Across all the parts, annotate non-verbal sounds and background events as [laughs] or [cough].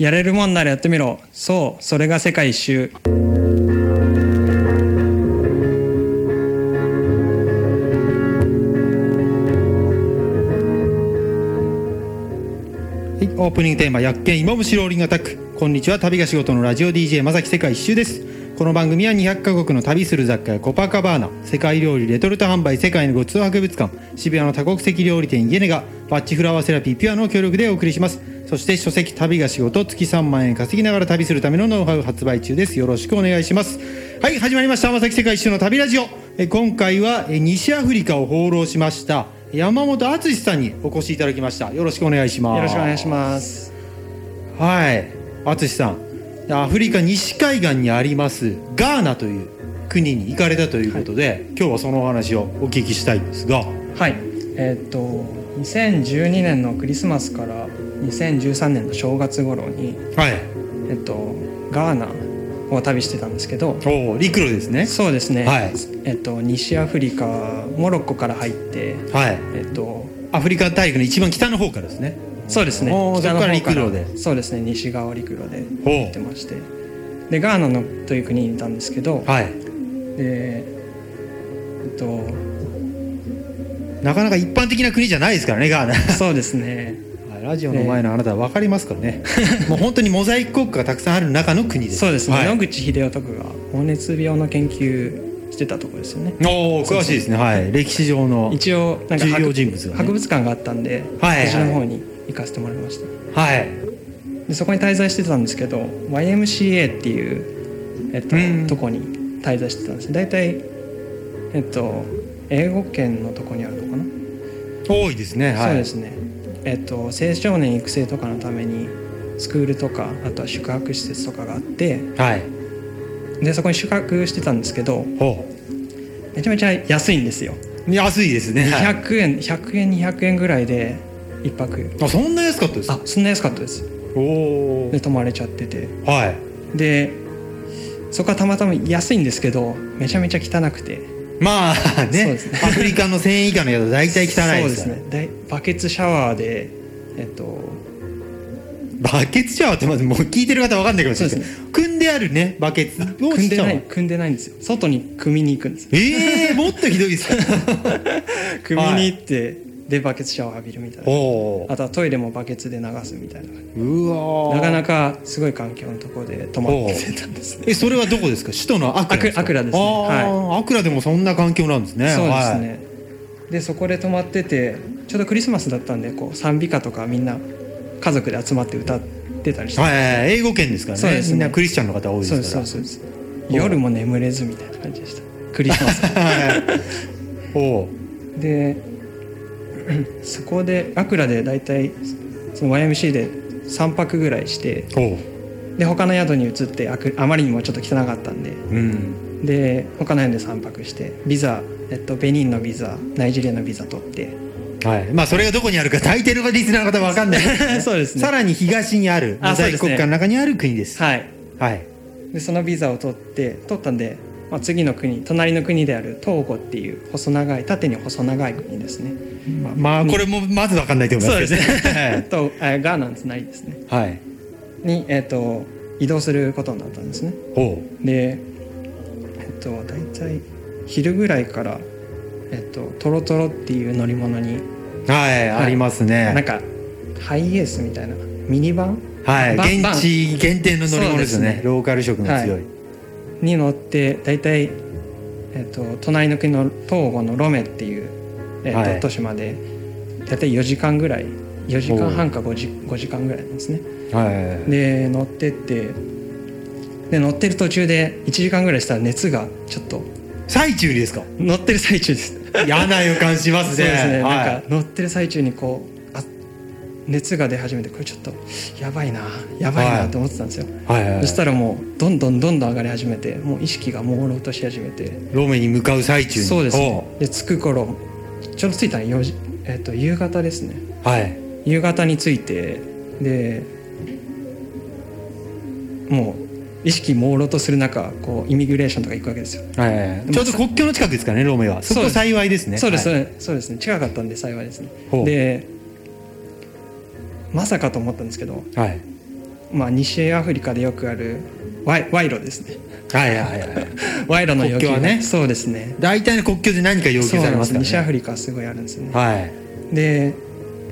やれるもんならやってみろ。そうそれが世界一周。はい、オープニングテーマ「薬研芋虫ローリングアタック」こんにちは旅が仕事のラジオ DJ まさき世界一周です。この番組は200カ国の旅する雑貨やコパカバーナ世界料理レトルト販売世界のごちそう博物館渋谷の多国籍料理店イエネガバッチフラワーセラピーピュアの協力でお送りします。そして書籍旅が仕事月3万円稼ぎながら旅するためのノウハウ発売中です。よろしくお願いします。はい始まりました。まさき世界一周の旅ラジオ。え今回はえ西アフリカを放浪しました。山本敦さんにお越しいただきました。よろしくお願いします。よろしくお願いします。はい淳さん。アフリカ西海岸にありますガーナという国に行かれたということで、今日はそのお話をお聞きしたいんですが。はい。えーっと2012年のクリスマスから2013年の正月頃にはい。えっとガーナを旅してたんですけど陸路ですね。そうですね、はい。えっと西アフリカモロッコから入ってはい。えっとアフリカ大陸の一番北の方からですね。そうですね。北の方から。そこから陸路で。そうですね。西側陸路で行ってまして。でガーナのという国にいたんですけど、はい。でえっとなかなか一般的な国じゃないですからねガーナ。そうですね。はいラジオの前のあなたは分かりますからね。もう本当にモザイク国家がたくさんある中の国です。そうですね、はい。野口英世とかが黄熱病の研究してたところですよね。おお詳しいですね。はい。歴史上の一応なんか重要博人物がね。博物館があったんで、はいはいそちらの方に行かせてもらいました。はい。でそこに滞在してたんですけど YMCA っていう、えっとうん。とこに滞在してたんです。大体えっと英語圏のとこにあるのかな、多いですね。はい。そうですねえっと青少年育成とかのためにスクールとかあとは宿泊施設とかがあってはい。でそこに宿泊してたんですけどほめちゃめちゃ安いんですよ。う安いですね。はい。200円100円200円ぐらいで一泊。あそんな安かったですか？あそんな安かったです。おおで泊まれちゃってて。はい。でそこはたまたま安いんですけどめちゃめちゃ汚くてまあねね。アフリカの1000円以下の宿大体汚いですから。そうですね。でバケツシャワーでえっとバケツシャワーってまずもう聞いてる方わかんないかもしれないですそけど組んであるねバケツ。を組んでない組んでないんですよ。外に組みに行くんですよ。ええもっとひどいですか？[laughs] 組みに行って、でバケツシャワー浴びるみたいな。おおあとはトイレもバケツで流すみたいな。うわー。なかなかすごい環境のところで泊まってたんです。ねえそれはどこですか？首都のアクラですか？アクラですね。あーアクラでもそんな環境なんですね。そうですはい。ね、でそこで泊まっててちょうどクリスマスだったんでこう賛美歌とかみんな家族で集まって歌ってたりして、はいはいはい。英語圏ですからね。そうですね。みんなクリスチャンの方多いそうでからそうそう。です夜も眠れずみたいな感じでした。クリスマス。はい。おう。で [clears throat] そこでアクラで大体その YMC で3泊ぐらいしてで他の宿に移ってあくあまりにもちょっと汚かったんで。うん。で他の宿で3泊してビザ、えっと、ベニンのビザナイジェリアのビザ取って。はい。まあそれがどこにあるか大抵のリスナーの方わかんない。ですねそうですね。さらに東にあるモザイ国家の中にある国です。はい。はい。でそのビザを取って取ったんで、まあ、次の国隣の国であるトーゴっていう細長い縦に細長い国ですね。まあこれもまずわかんないと思いますけどね。とえーガーナの隣ですね。はい。[laughs] はいに、えっと移動することになったんですね。ほでえっと大体昼ぐらいからえっとトロトロっていう乗り物にうはい。ありますね。なんかハイエースみたいなミニバン？はい現地限定の乗り物ですよね。そうですね。ローカル色の強い、はいに乗って大体、えっと隣の国のトーゴのロメっていう、えっとはい。都市まで大体4時間ぐらい4時間半か 5, 時5時間ぐらいなんですね。はい。で乗ってってで乗ってる途中で1時間ぐらいしたら熱がちょっと最中にですか？乗ってる最中です。嫌な予感しますね。[laughs] そうですね、はい。なんか乗ってる最中にこうあ熱が出始めてこれちょっとやばいなやばいなと思ってたんですよ、はい。はい。はいそしたらもうどんどんどんどん上がり始めてもう意識が朦朧とし始めて。ロメに向かう最中に。そうですね。おで着く頃ちょうど着いたの4時、えっと夕方ですね。うはい。夕方に着いてでもう意識朦朧とする中こうイミグレーションとか行くわけですよ。はいはいはい。ちょうど国境の近くですかねロメは。そこ幸いですね。そうです、はい。そうです。ね近かったんで幸いですね。でまさかと思ったんですけどはい。まあ、西アフリカでよくある賄賄賂ですね。はいはいはい [laughs] 賄賂の要求はね。そうですね。大体の国境で何か要求されますすからね。西アフリカはすごいあるんですよね。はい。で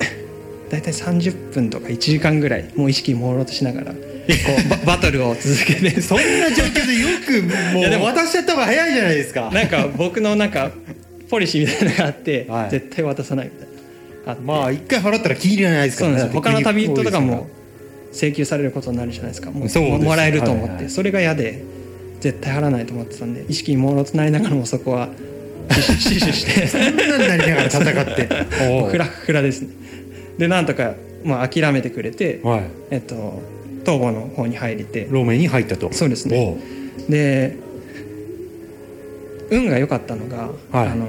[laughs] 大体30分とか1時間ぐらいもう意識朦朧としながらこう [laughs] ババトルを続けて。そんな状況でよくもいやでもう渡しちゃった方が早いじゃないですか。なんか僕のなんかポリシーみたいなのがあって、はい。絶対渡さないみたいなあって。まあ一回払ったらキリがないですかそうなんですよ。他の旅人とかも請求されることになるじゃないですか。もうそうですももらえると思って、はいはいそれが嫌で絶対払わないと思ってたんで意識朦朧となりながらもそこは死守して。そんなんなりながら戦って。[laughs] おう。フラフラですね。でなんとか、まあ、諦めてくれて、はい。えっと、東郷の方に入れて。ローメンに入ったと。そうですね。おう。で運が良かったのが、はい。あの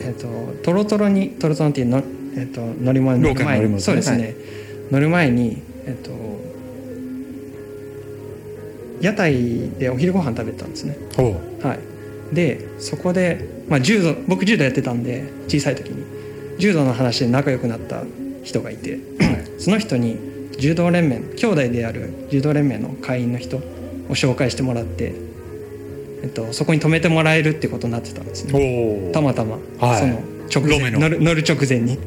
えっとトロトロにトロトロっていうの、えっと、乗り物に。乗る前にねそうですね、乗る前にえっと屋台でお昼ご飯食べてたんですね。はい。でそこで、まあ、柔道僕柔道やってたんで小さい時に。柔道の話で仲良くなった人がいて [clears throat] その人に柔道連盟兄弟である柔道連盟の会員の人を紹介してもらって、えっと、そこに泊めてもらえるってことになってたんですね。たまたま、はい。その直前。乗る乗る直前に。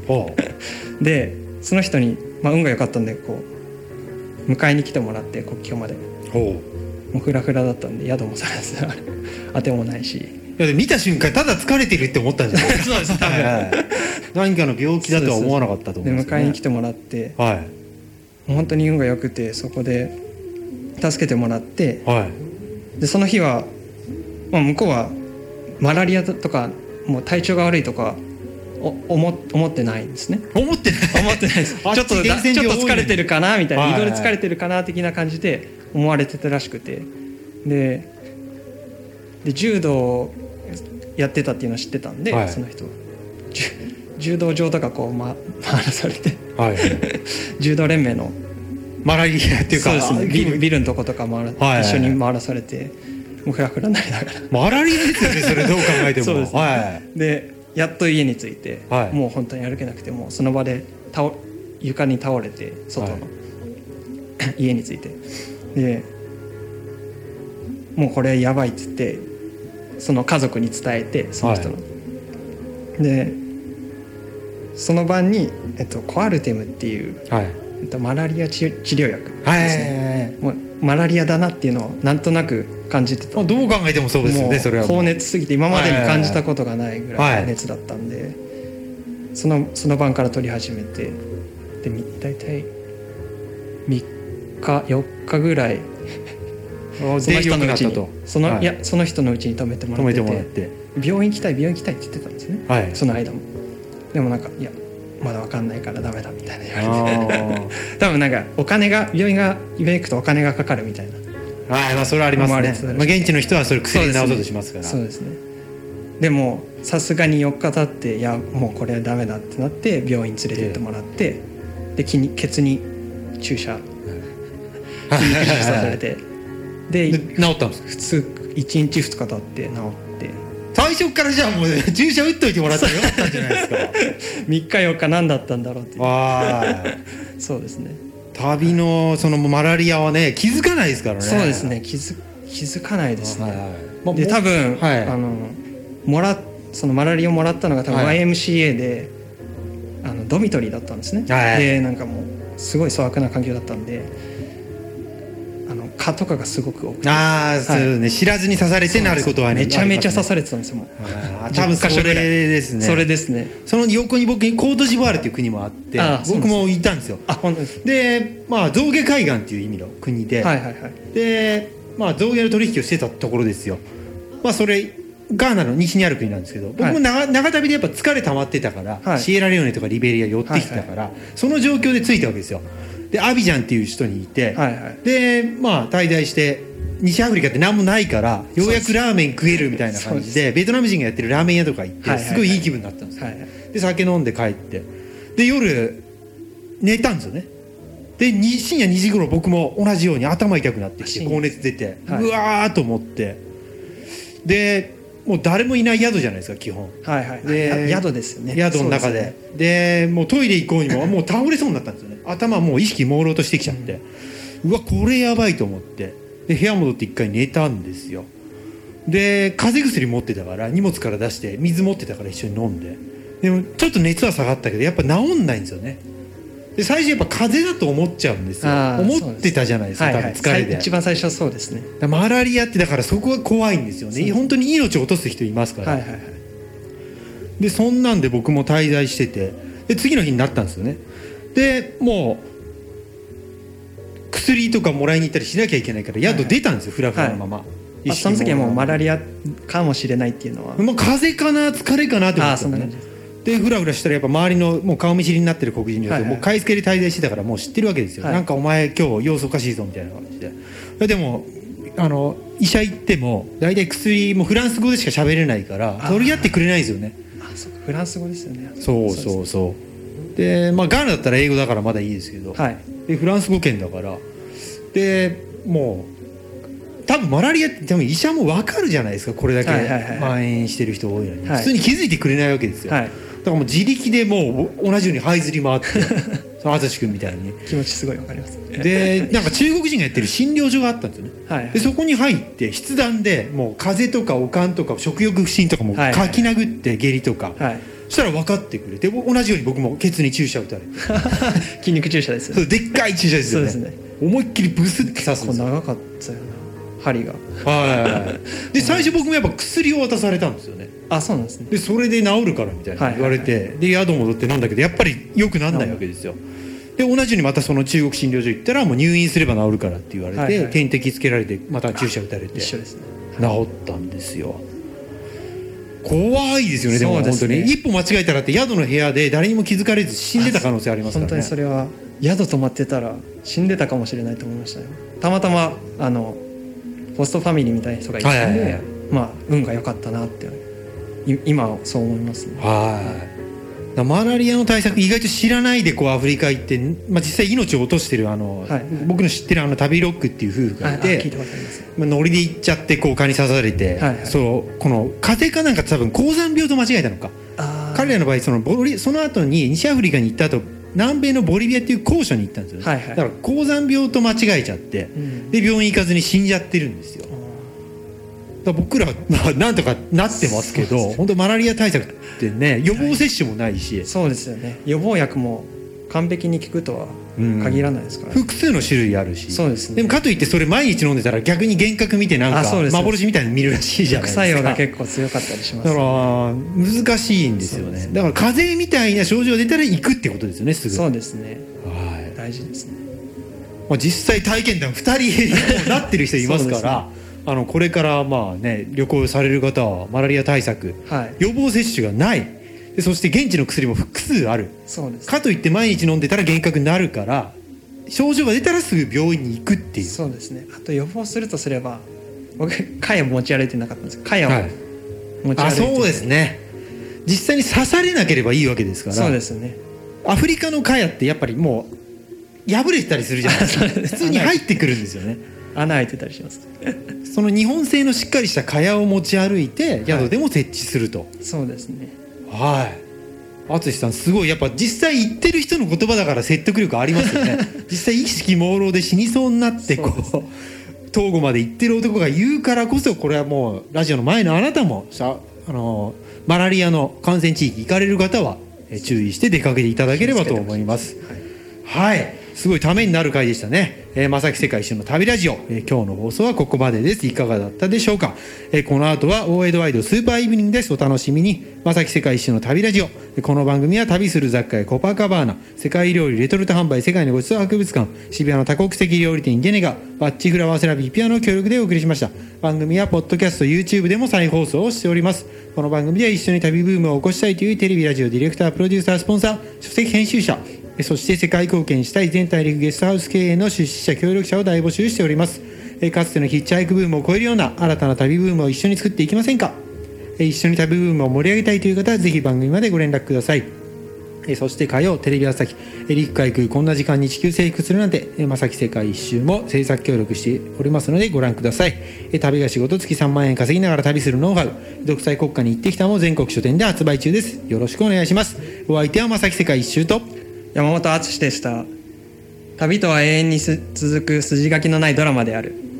[laughs] でその人に、まあ、運が良かったんでこう迎えに来てもらって国境まで。もうフラフラだったんで宿も探す [laughs] 当てもないし。いや見た瞬間ただ疲れてるって思ったんじゃない？で [laughs] すそうです。多分か何かの病気だとは思わなかったと思でうんですね。迎えに来てもらってはい。本当に運が良くてそこで助けてもらってはい。でその日は、まあ、向こうはマラリアとかもう体調が悪いとかお思思ってないんですね。思ってない。思ってないです。[laughs] ちょあっとちょっと疲れてるかな？みたいな。移動で疲れてるかな的な感じで思われてたらしくて。でで柔道やってたっていうのを知ってたんで、はい。その人。柔道場とかこう、ま、回らされて。はい [laughs] 柔道連盟の。マラリアっていうかそうですね。ビル。ビビルのとことか回ら、はい。一緒に回らされてもうフラフラになりながらマラリアですよねそれどう考えても。そうですね。はい。でやっと家に着いて、はい。もう本当に歩けなくてもうその場で倒床に倒れて外の、はい。家に着いて。でもうこれやばいって言ってその家族に伝えてその人の、でその晩に、えっと、コアルテムっていう、はい。えっと、マラリア治治療薬ですはい。ね、もうマラリアだなっていうのをなんとなく感じてた。まあどう考えてもそうですよねそれは高熱すぎて今までに感じたことがないぐらいの熱だったんで、そのその晩から取り始めてでみ大体3日4日ぐらいあその人のうちにその、はい。い、やその人のうちに泊めてもら止めってもらって。病院行きたい病院行きたいって言ってたんですね、はい。その間も。でもなんかいやまだ分かんないからダメだみたいな言われて。あ [laughs] 多分なんかお金が病院が病院行くとお金がかかるみたいなーはいまあそれはありますね。まあ現地の人はそれ薬で治そうとしますから。そうですね。でもさすがに4日経っていやもうこれはダメだってなって病院連れてってもらってで気にケツに注射。されて。でで治ったんですか？普通1日2日経って治って。最初からじゃあもう [laughs] 注射打っといてもらったらよかったんじゃないですか。[laughs] 3日4日何だったんだろうっていう。あそうですね旅のそのマラリアはね気づかないですからね。そうですね。気づ気づかないですね。はいはい。まあでも多分、はい。あのもらそのマラリアをもらったのが多分はい。YMCA で、あのドミトリーだったんですね、はい。でなんかもうすごい粗悪な環境だったんで蚊とかがすごく多くてああ、そうね知らずに刺されてなることはねめちゃめちゃ刺されてたんですよもう多分それですねそれですねその横に僕コートジボワールっていう国もあって僕もいたんですよあ本当ですでまあ象牙海岸っていう意味の国で、はいはいはいでまあ象牙の取引をしてたところですよまあそれガーナの西にある国なんですけど僕も長,、長旅でやっぱ疲れ溜まってたから、シエラレオネとかリベリア寄ってきたから、その状況で着いたわけですよでアビジャンっていう人にいて、はいはい。でまあ滞在して西アフリカって何もないからようやくラーメン食えるみたいな感じでベトナム人がやってるラーメン屋とか行って、すごいいい気分になったんですよ、はいはい。で酒飲んで帰って。で夜寝たんですよね。でに深夜2時頃僕も同じように頭痛くなってきて高熱出て、はい。うわーと思って。でもう誰もいない宿じゃないですか基本。はいはい。でや宿ですよね。宿の中で。ですでもうトイレ行こうにももう倒れそうになったんですよね。頭もう意識朦朧としてきちゃって、うわこれやばいと思って。で部屋戻って一回寝たんですよ。で風邪薬持ってたから荷物から出して水持ってたから一緒に飲んで。でもちょっと熱は下がったけどやっぱ治んないんですよねで最初やっぱ風邪だと思っちゃうんですよ。思ってたじゃないですかはいはい。疲れ一番最初はそうですね。マラリアってだからそこが怖いんですよね。本当に命を落とす人いますから、はいはいはい。でそんなんで僕も滞在してて。で次の日になったんですよね。でもう薬とかもらいに行ったりしなきゃいけないから宿出たんですよ、フラフラのまま、あその時はもうマラリリアかもしれないっていうのは。もう風邪かな疲れかなって思あってたんですでフラフラしたらやっぱ周りのもう顔見知りになってる黒人女性、もう買い付けで滞在してたからもう知ってるわけですよ、はい。なんかお前今日様子おかしいぞみたいな感じで。でもあの医者行っても大体薬もフランス語でしか喋れないからあ。取り合ってくれないんですよね。あそうか。フランス語ですよね。そうそうそう。でまあガーナだったら英語だからまだいいですけど、はい。でフランス語圏だから。でもう多分マラリアって多分医者も分かるじゃないですか。これだけ蔓延してる人多いのに、はい。普通に気づいてくれないわけですよ、はい。だからもう自力でもう同じように這いずり回って淳君みたいに。[laughs] 気持ちすごいわかります。でなんか中国人がやってる診療所があったんですよね。はいでそこに入って筆談でもう風邪とか悪寒とか食欲不振とかもはい書き殴って下痢とか、はい。そしたら分かってくれて同じように僕もケツに注射打たれて。[laughs] 筋肉注射ですよね。そうでっかい注射ですよね。そうですね。思いっきりブスって刺すんですよ。長かったよな針が。はい。で最初僕もやっぱ薬を渡されたんですよね。あそうなんですね。でそれで治るからみたいな言われて、で宿戻って飲んだけどやっぱり良くなんないわけですよ。で同じようにまたその中国診療所行ったらもう入院すれば治るからって言われて、はいはい。点滴つけられてまた注射打たれて。一緒ですね。治ったんですよ。怖いですよねでも本当に。一歩間違えたらって宿の部屋で誰にも気づかれず死んでた可能性ありますか本当らねにそれは宿泊まってたら死んでたかもしれないと思いましたねたまたまあのホストファミリーみたいな人がいたんで、はいはいはい。まあ運が良かったなってい今はそう思いますね。はい。マラリアの対策意外と知らないでこうアフリカ行って、まあ、実際命を落としてるあの、はい。僕の知ってるあの旅ロックっていう夫婦がいて、聞いまあ、ノリで行っちゃってこう蚊に刺されて、はいはい。そうこの風邪かなんか多分高山病と間違えたのか。彼らの場合そのボリその後に西アフリカに行った後南米のボリビアっていう高所に行ったんですよ。ね、はいはい。だから高山病と間違えちゃって、ん。で病院行かずに死んじゃってるんですよ。だ僕らはまあなんとかなってますけど本当マラリア対策ってね予防接種もないし、そうですよね。予防薬も完璧に効くとは限らないですから、複数の種類あるし。そうですね。でもかといってそれ毎日飲んでたら逆に幻覚見てなんか幻みたいに見るらしいじゃないですか。副作用が結構強かったりしますだから難しいんですよね。だから風邪みたいな症状出たら行くってことですよねすぐ。そうですね。はい。大事ですね。まあ、実際体験談2人なってる人いますから [laughs] あのこれからまあね旅行される方はマラリア対策はい。予防接種がないでそして現地の薬も複数ある。そうです。かといって毎日飲んでたら幻覚になるから症状が出たらすぐ病院に行くっていう。そうですね。あと予防するとすれば僕カヤ持ち歩いてなかったんです。けどカヤをはい。持ち歩いてて、あそうですね。実際に刺されなければいいわけですから。そうですね。アフリカのカヤってやっぱりもう破れてたりするじゃないですか。[laughs] 普通に入ってくるんですよね。穴開いてたりします。その日本製のしっかりした蚊帳を持ち歩いて宿でも設置すると。そうですねはい。淳さんすごい。やっぱ実際言ってる人の言葉だから説得力ありますよね。[laughs] 実際意識朦朧で死にそうになってこそうう東郷まで行ってる男が言うからこそこれはもうラジオの前のあなたもさあのマラリアの感染地域行かれる方はえ注意して出かけていただければと思います。はい、すごいためになる回でしたね。えー、まさき世界一周の旅ラジオ、えー今日の放送はここまでです。いかがだったでしょうか。えーこの後は大江戸ワイドスーパーイブニングです。お楽しみに。まさき世界一周の旅ラジオ。この番組は旅する雑貨やコパカバーナ、世界料理レトルト販売世界のごちそう博物館、渋谷の多国籍料理店ゲネガ、バッチフラワーセラピーピアの協力でお送りしました。番組はポッドキャスト、YouTube でも再放送をしております。この番組では一緒に旅ブームを起こしたいというテレビラジオディレクター、プロデューサー、スポンサー、書籍編集者、そして世界貢献したい全大陸ゲストハウス経営の出資者協力者を大募集しております。かつてのヒッチハイクブームを超えるような新たな旅ブームを一緒に作っていきませんか。一緒に旅ブームを盛り上げたいという方はぜひ番組までご連絡ください。そして火曜テレビ朝日陸海空こんな時間に地球征服するなんてえー正木世界一周も制作協力しておりますのでご覧ください。旅が仕事月3万円稼ぎながら旅するノウハウ独裁国家に行ってきたも全国書店で発売中です。よろしくお願いします。お相手は正木世界一周と山本敦でした。旅とは永遠に続く筋書きのないドラマである。